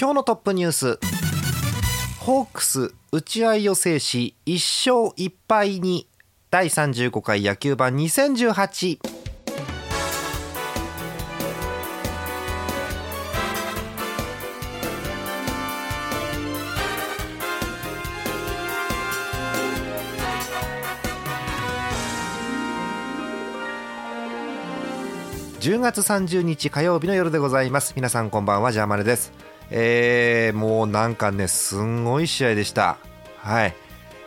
今日のトップニュース。ホークス打ち合いを制し1勝1敗に第35回野球盤2018 10月30日火曜日の夜でございます。皆さんこんばんはジャーマネです。えー、もうなんかねすんごい試合でした。はい。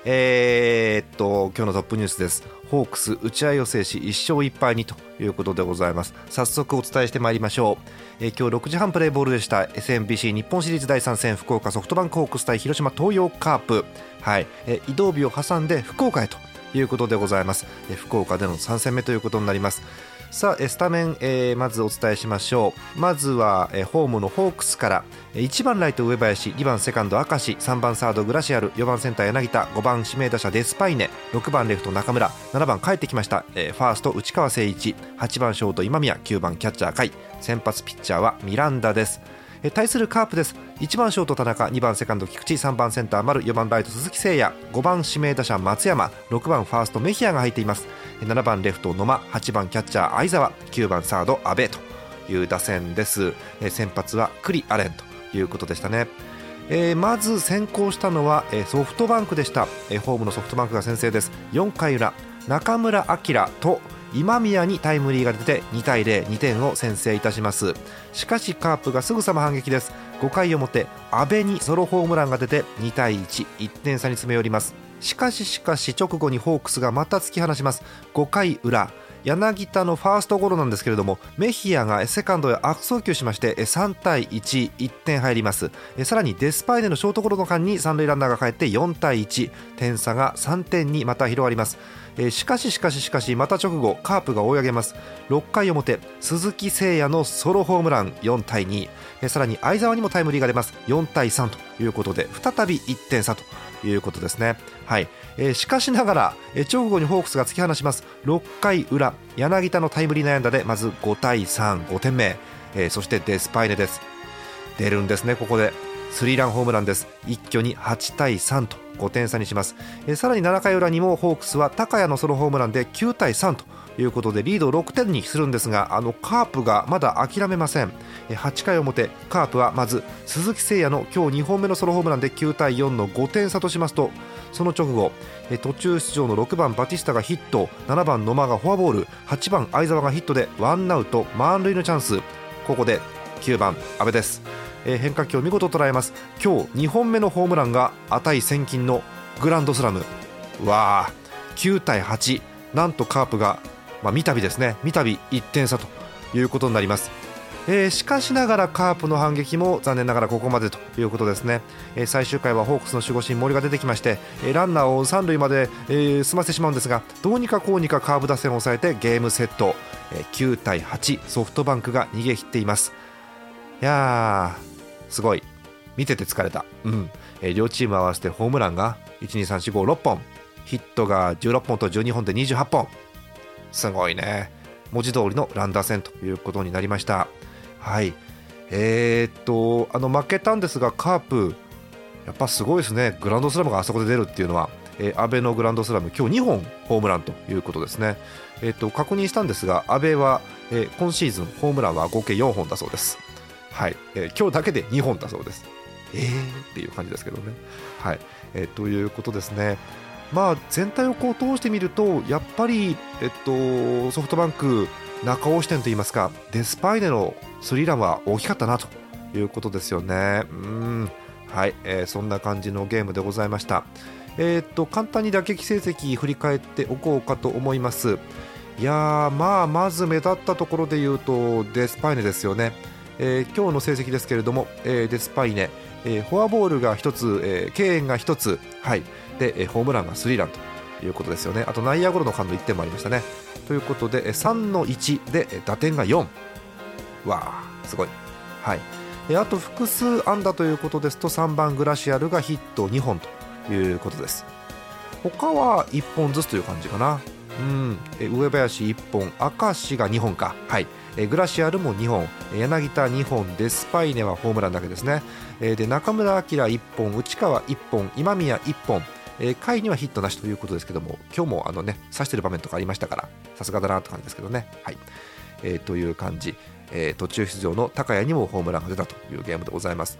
えー、っと今日のトップニュースです。ホークス打ち合いを制し1勝1敗にということでございます。早速お伝えしてまいりましょう、えー、今日6時半プレーボールでした。SMBC 日本シリーズ第3戦福岡ソフトバンクホークス対広島東洋カープ。はい、えー、移動日を挟んで福岡へということでございます、えー、福岡での3戦目ということになります。さあスタメン、えー、まずお伝えしましょう。まずは、えー、ホームのホークスから1番ライト上林2番セカンド明石3番サードグラシアル4番センター柳田5番指名打者デスパイネ6番レフト中村7番帰ってきました、えー、ファースト内川誠一8番ショート今宮9番キャッチャー甲斐。先発ピッチャーはミランダです。対するカープです。1番ショート田中2番セカンド菊池3番センター丸4番ライト鈴木誠也5番指名打者松山6番ファーストメヒアが入っています。7番レフト野間8番キャッチャー相澤9番サード阿部という打線です。先発は栗アレンということでしたね。えー、まず先行したのは、えー、ソフトバンクでした、えー、ホームのソフトバンクが先制です。4回裏中村晃と今宮にタイムリーが出て2対02点を先制いたします。しかしカープがすぐさま反撃です。5回表阿部にソロホームランが出て2対11点差に詰め寄ります。しかししかし直後にホークスがまた突き放します。5回裏柳田のファーストゴロなんですけれどもメヒアがセカンドへ悪送球しまして3対11点入ります。さらにデスパイネのショートゴロの間に三塁ランナーが帰って4対1点差が3点にまた広がります。えー、しかししかししかしまた直後カープが追い上げます。6回表鈴木誠也のソロホームラン4対2、えー、さらに相澤にもタイムリーが出ます。4対3ということで再び1点差ということですね。はい、えー、しかしながら、えー、直後にホークスが突き放します。6回裏柳田のタイムリー悩んだでまず5対35点目、えー、そしてデスパイネです。出るんですねここで。スリーランホームランです。一挙に8対3と5点差にします、えさらに7回裏にもホークスは高谷のソロホームランで9対3ということでリードを6点にするんですがあのカープがまだ諦めません。8回表カープはまず鈴木誠也の今日2本目のソロホームランで9対4の5点差としますとその直後途中出場の6番バティスタがヒット7番野間がフォアボール8番相澤がヒットでワンアウト満塁のチャンス。ここで9番阿部です。え、変化球を見事捉えます。今日2本目のホームランが値千金のグランドスラム。わあ9対8なんとカープが、まあ、三度ですね。三度1点差ということになります。えー、しかしながらカープの反撃も残念ながらここまでということですね、えー、最終回はホークスの守護神森が出てきまして、えー、ランナーを三塁まで、え、済ませてしまうんですがどうにかこうにかカーブ打線を抑えてゲームセット、え、9対8ソフトバンクが逃げ切っています。いやーすごい。見てて疲れた、うん。えー、両チーム合わせてホームランが12345本。ヒットが16本と12本で28本すごいね。文字通りのランダー戦ということになりました。はい。えー、っとあの負けたんですがカープやっぱすごいですね。グランドスラムがあそこで出るっていうのは、えー、安倍のグランドスラム今日2本ホームランということですね。えー、っと確認したんですが安倍は、えー、今シーズンホームランは合計4本だそうです。はい、えー、今日だけで2本だそうです。えー？っていう感じですけどね。はい、えー、ということですね。まあ、全体をこう通してみると、やっぱり、えっと、ソフトバンク、中押し点といいますか、デスパイネのスリーランは大きかったなということですよね。うんはい、えー、そんな感じのゲームでございました。えー、っと簡単に打撃成績振り返っておこうかと思います。いやまあまず目立ったところで言うとデスパイネですよね。えー、今日の成績ですけれども、えー、デスパイネ、えー、フォアボールが1つ、えー、敬遠が1つ、はい、で、え、ホームランがスリーランということですよね。あと内野ゴロの間の1点もありましたね。ということで3の1で打点が4わあすごい。はい。えあと複数安打ということですと3番グラシアルがヒット2本ということです。他は1本ずつという感じかな。うん。上林1本明石が2本か。はい。えグラシアルも2本。柳田2本デスパイネはホームランだけですね。えで中村晃1本内川1本今宮1本。下位にはヒットなしということですけども今日もあのね刺してる場面とかありましたからさすがだなって感じですけどね。はい、えー、という感じ、えー、途中出場の高谷にもホームランが出たというゲームでございます、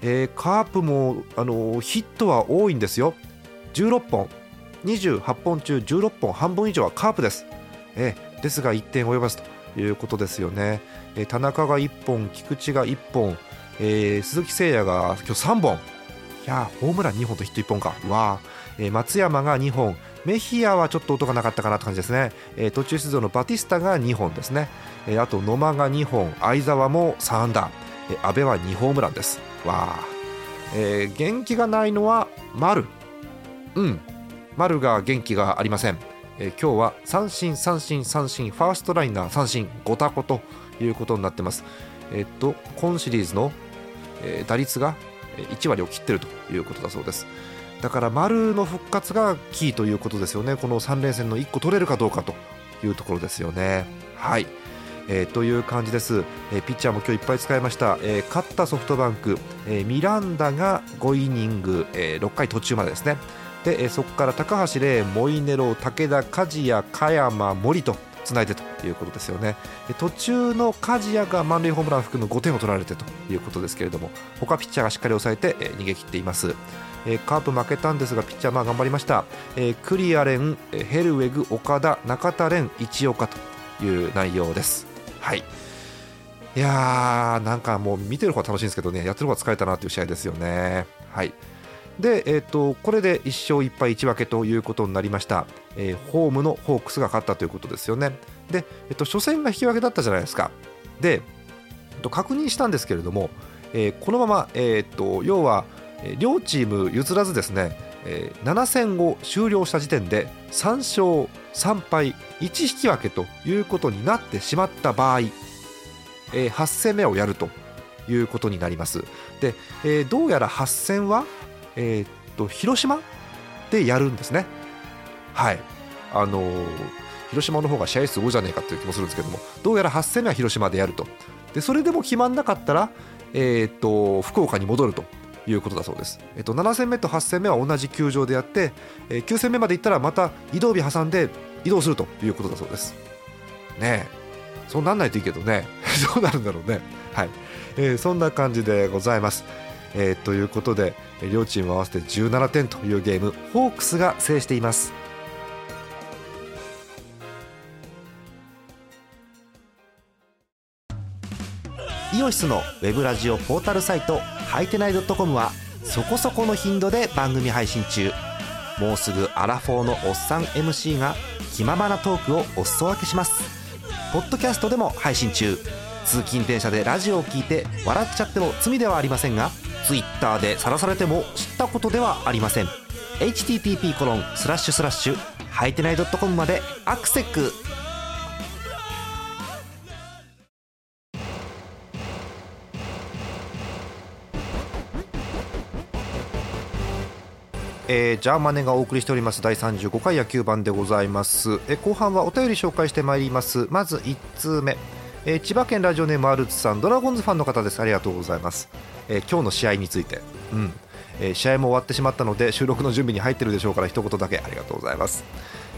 えー、カープもあのヒットは多いんですよ。16本。28本中16本半分以上はカープです、えー、ですが1点及ばずということですよね、えー、田中が1本菊池が1本、えー、鈴木誠也が今日3本。いやホームラン2本とヒット1本か。わー、え、松山が2本。メヒアはちょっと音がなかったかなって感じですね、え、途中出場のバティスタが2本ですね、え、あと野間が2本。相澤も3安打、阿部は2ホームランです。わー、え、元気がないのは丸。うん。丸が元気がありません、えー、今日は三振三振三振ファーストライナー三振ごたこということになってます。えー、っと今シリーズの、えー、打率が1割を切ってるということだそうです。だから丸の復活がキーということですよね。この3連戦の1個取れるかどうかというところですよね。はい。えー、という感じです、えー、ピッチャーも今日いっぱい使いました、えー、勝ったソフトバンク、えー、ミランダが5イニング、えー、6回途中までですね。でそこから高橋礼、モイネロ、武田、梶谷、加山、森とつないでということですよね。途中の梶谷が満塁ホームラン含む5点を取られてということですけれども他ピッチャーがしっかり抑えて逃げ切っています。カープ負けたんですがピッチャーまあ頑張りました。クリアレン、ヘルウェグ、岡田、中田蓮、一岡という内容です。はい。いやーなんかもう見てる方が楽しいんですけどねやってる方が疲れたなという試合ですよね。はい。で、えーと、これで1勝1敗1分けということになりました、えー、ホームのホークスが勝ったということですよね。で、えーと、初戦が引き分けだったじゃないですか。で、えーと、確認したんですけれども、えー、このまま、えー、と要は両チーム譲らずですね、えー、7戦を終了した時点で3勝3敗1引き分けということになってしまった場合、えー、8戦目をやるということになります。で、えー、どうやら8戦はえー、っと広島でやるんですね。はい。あのー、広島の方が試合数多いじゃねえかっていう気もするんですけどもどうやら8戦目は広島でやると。でそれでも決まんなかったら、えー、っと福岡に戻るということだそうです、えっと、7戦目と8戦目は同じ球場でやって、えー、9戦目まで行ったらまた移動日挟んで移動するということだそうです。ねえ。そうなんないといいけどね。どうなるんだろうね。はい、えー、そんな感じでございます。えー、ということで両チーム合わせて17点というゲームホークスが制しています。イオシスのウェブラジオポータルサイトはいてない .com はそこそこの頻度で番組配信中。もうすぐアラフォーのおっさん MC が気ままなトークをお裾分けします。ポッドキャストでも配信中。通勤電車でラジオを聞いて笑っちゃっても罪ではありませんが Twitter で晒されても知ったことではありません。http コロンスラッシュスラッシュはいてない .com までアクセックえー、ジャーマネがお送りしております。第35回野球版でございます、えー、後半はお便り紹介してまいります。まず1通目、えー、千葉県ラジオネームアルツさんドラゴンズファンの方です。ありがとうございます。えー、今日の試合について、うん。えー、試合も終わってしまったので収録の準備に入ってるでしょうから一言だけ。ありがとうございます、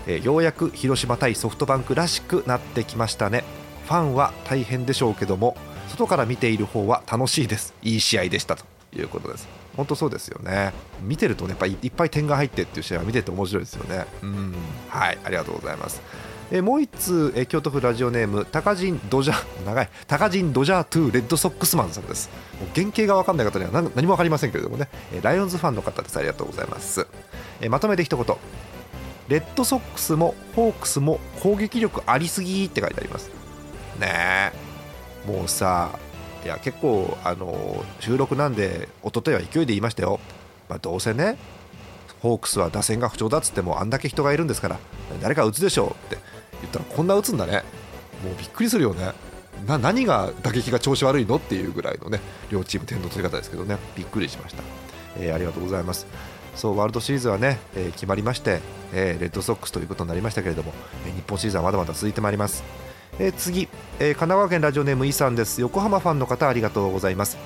えー、ようやく広島対ソフトバンクらしくなってきましたね。ファンは大変でしょうけども外から見ている方は楽しいです。いい試合でしたということです。本当そうですよね。見てるとねやっぱいっぱい点が入ってっていう試合は見てて面白いですよね。うん。はい。ありがとうございます。えもう1通、え京都府ラジオネーム高人ドジャー長い。高人ドジャー2レッドソックスマンさんです。原型が分かんない方には何何も分かりませんけれどもね、えライオンズファンの方ですありがとうございます、えまとめて一言。レッドソックスもホークスも攻撃力ありすぎって書いてあります。ねえ。もうさいや結構あの収録なんで一昨日は勢いで言いましたよ、まあ、どうせねホークスは打線が不調だっつってもあんだけ人がいるんですから誰か打つでしょうって。言ったらこんな打つんだね。もうびっくりするよね。な何が打撃が調子悪いのっていうぐらいのね両チーム点の取り方ですけどね。びっくりしました、えー、ありがとうございます。そうワールドシリーズはね、えー、決まりまして、えー、レッドソックスということになりましたけれども、え日本シリーズはまだまだ続いてまいります、え次、え神奈川県ラジオネームイさんです。横浜ファンの方ありがとうございます、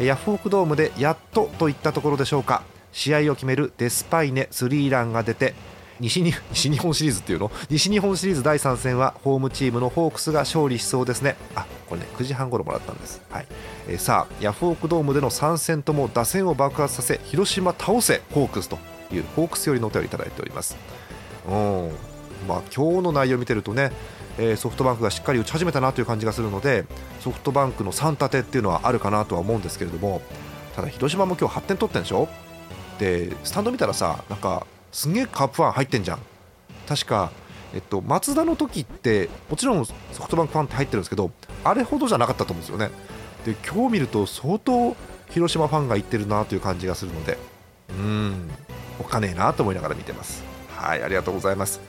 えヤフオクドームでやっとといったところでしょうか。試合を決めるデスパイネスリーランが出て西日 西日本シリーズっていうの？西日本シリーズ第3戦はホームチームのホークスが勝利しそうですね。あこれね9時半ごろもらったんです、はい。えー、さあヤフオクドームでの3戦とも打線を爆発させ広島倒せホークスというホークス寄りのお便りいただいております。うん。まあ今日の内容を見てるとねえー、ソフトバンクがしっかり打ち始めたなという感じがするのでソフトバンクの3立てっていうのはあるかなとは思うんですけれどもただ広島も今日8点取ってんでしょ？でスタンド見たらさなんかすげえカープファン入ってんじゃん。確か、えっと、松田の時ってもちろんソフトバンクファンって入ってるんですけどあれほどじゃなかったと思うんですよね。で今日見ると相当広島ファンが行ってるなという感じがするのでうんおっかねえなと思いながら見てます。はいありがとうございます。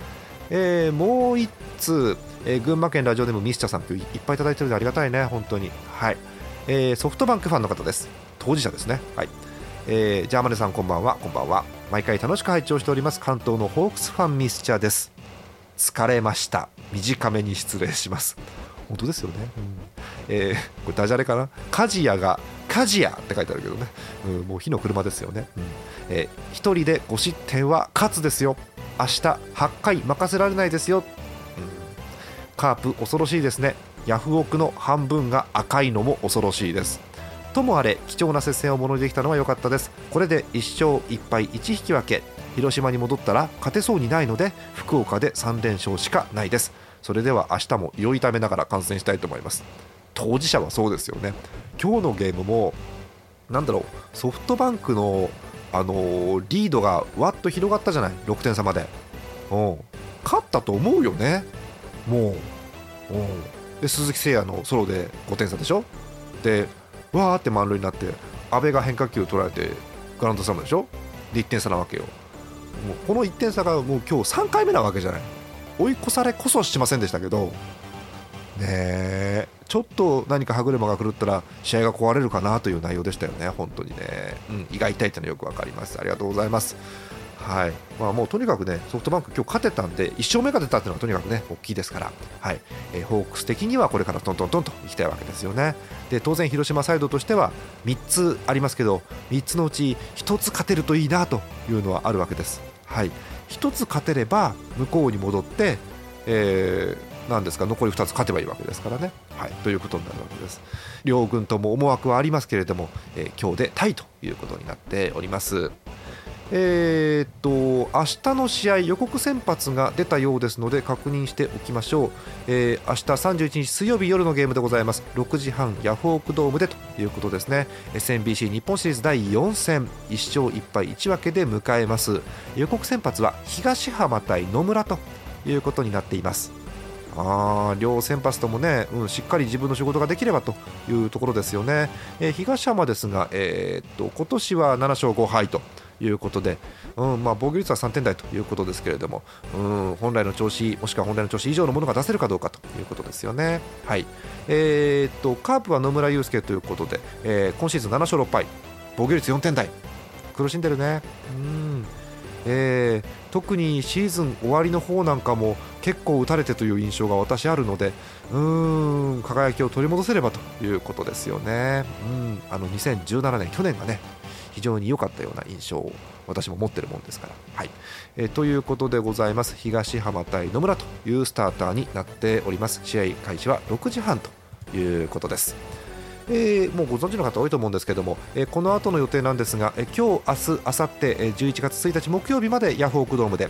えー、もう1通、えー、群馬県ラジオでもミスチャさんといっぱいいただいてるのでありがたいね本当に。はい、えー、ソフトバンクファンの方です。当事者ですね。はい。えー、ジャーマネさんこんばんは。こんばんは。毎回楽しく拝聴しております。関東のホークスファンミスチャーです。疲れました。短めに失礼します。本当ですよね、うん、えー、これダジャレかな？鍛冶屋が鍛冶屋って書いてあるけどね、うん、もう火の車ですよね、うん。えー、1人で5失点は勝つですよ。明日8回任せられないですよ、うん、カープ恐ろしいですね。ヤフオクの半分が赤いのも恐ろしいです。ともあれ貴重な接戦をものにできたのは良かったです。これで1勝1敗1引き分け。広島に戻ったら勝てそうにないので福岡で3連勝しかないです。それでは明日も胃を痛めながら観戦したいと思います。当事者はそうですよね。今日のゲームもなんだろうソフトバンクのあのー、リードがわっと広がったじゃない？6点差まで。うん。勝ったと思うよね。もう。うん。で鈴木誠也のソロで5点差でしょ？でわーって満塁になって阿部が変化球を取られてグランドスラムでしょ？で1点差なわけよ。もうこの1点差がもう今日3回目なわけじゃない。追い越されこそしませんでしたけどねちょっと何か歯車が狂ったら試合が壊れるかなという内容でしたよね、本当にね、うん、胃が痛いというのはよく分かります、ありがとうございます。はいまあ、もうとにかくねソフトバンク、今日勝てたんで1勝目が出たっていうのはとにかくね大きいですから、はいえー、ホークス的にはこれからトントントンといきたいわけですよね。で当然、広島サイドとしては3つありますけど3つのうち1つ勝てるといいなというのはあるわけです。はい、1つ勝てれば向こうに戻って、えー、なんですか残り2つ勝てばいいわけですからね。はい、ということになるわけです。両軍とも思惑はありますけれども、えー、今日でタイということになっております。えー、っと明日の試合予告先発が出たようですので確認しておきましょう、えー、明日31日水曜日夜のゲームでございます。6時半ヤフオクドームでということですね。SMBC 日本シリーズ第4戦1勝1敗1分けで迎えます。予告先発は東浜対野村ということになっています。あ両先発ともね、うん、しっかり自分の仕事ができればというところですよね、えー、東浜ですが、えー、っと今年は7勝5敗と。いうことで、うんまあ、防御率は3点台ということですけれども、うん、本来の調子もしくは本来の調子以上のものが出せるかどうかということですよね。はいえー、っとカープは野村祐介ということで、えー、今シーズン7勝6敗防御率4点台苦しんでるね。うんえー、特にシーズン終わりの方なんかも結構打たれてという印象が私あるのでうーん輝きを取り戻せればということですよね。うんあの2017年去年がね非常に良かったような印象を私も持ってるもんですから。はい。えー、ということでございます。東浜対野村というスターターになっております。試合開始は6時半ということです。えー、もうご存知の方多いと思うんですけども、えー、この後の予定なんですが、えー、今日、明日、明後日、え、11月1日木曜日までヤフオクドームで、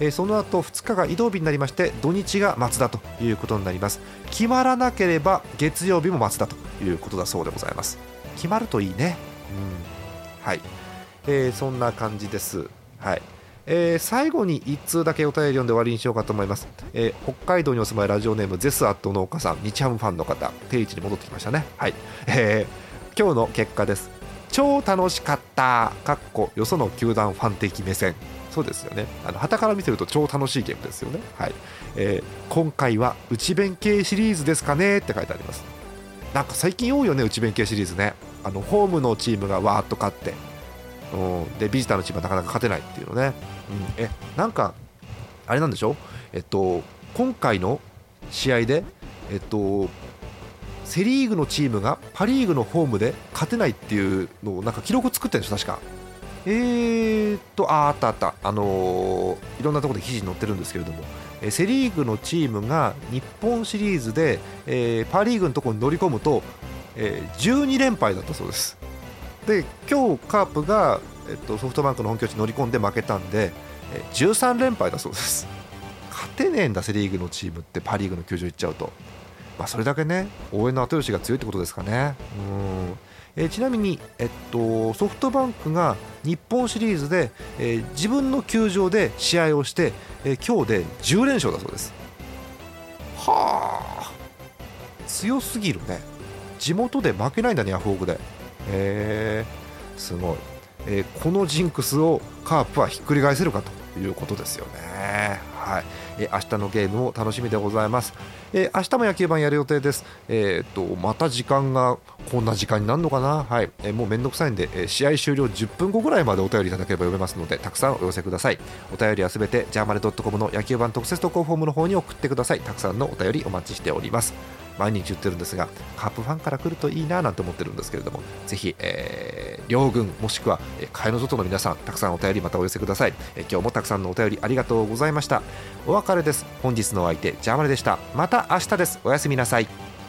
えー、その後2日が移動日になりまして土日が松田ということになります。決まらなければ月曜日も松田ということだそうでございます。決まるといいね、うん。はい、えー、そんな感じです。はい。えー、最後に1通だけお便り読んで終わりにしようかと思います、えー、北海道にお住まいラジオネームゼスアット農家さん日ハムファンの方定位置に戻ってきましたね。はい、えー、今日の結果です。超楽しかったかっこよその球団ファン的目線。そうですよね。あの旗から見てると超楽しいゲームですよね。はい、えー、今回は内弁慶シリーズですかねって書いてあります。なんか最近多いよね内弁慶シリーズね。あのホームのチームがわーっと勝ってうん、でビジターのチームはなかなか勝てないっていうのね、うん、えなんかあれなんでしょ？えっと今回の試合でえっとセ・リーグのチームがパ・リーグのホームで勝てないっていうのをなんか記録作ってるんですよ確か。えー、っとああったあった。あのー、いろんなところで記事に載ってるんですけれども。えセ・リーグのチームが日本シリーズで、えー、パ・リーグのところに乗り込むと、えー、12連敗だったそうです。で今日カープが、えっと、ソフトバンクの本拠地乗り込んで負けたんで、え13連敗だそうです。勝てねえんだセ・リーグのチームってパ・リーグの球場行っちゃうと、まあ、それだけね応援の後押しが強いってことですかね。うん。えー、ちなみに、えっと、ソフトバンクが日本シリーズで、えー、自分の球場で試合をして、えー、今日で10連勝だそうです。はあ。強すぎるね。地元で負けないんだねヤフオクで。へえすごい、えー、このジンクスをカープはひっくり返せるかということですよね。はい、えー、明日のゲームも楽しみでございます、えー、明日も野球盤やる予定です。えー、っとまた時間がこんな時間になるのかな？はい、えー、もうめんどくさいんで、えー、試合終了10分後ぐらいまでお便りいただければ読めますのでたくさんお寄せください。お便りはすべてジャーマネドットコムの野球盤特設投稿フォームの方に送ってください。たくさんのお便りお待ちしております。毎日言ってるんですがカープファンから来るといいななんて思ってるんですけれどもぜひ、えー、両軍もしくは、え、の外の皆さんたくさんお便りまたお寄せください、えー、今日もたくさんのお便りありがとうございました。お別れです。本日のお相手ジャーマネでした。また明日です。おやすみなさい。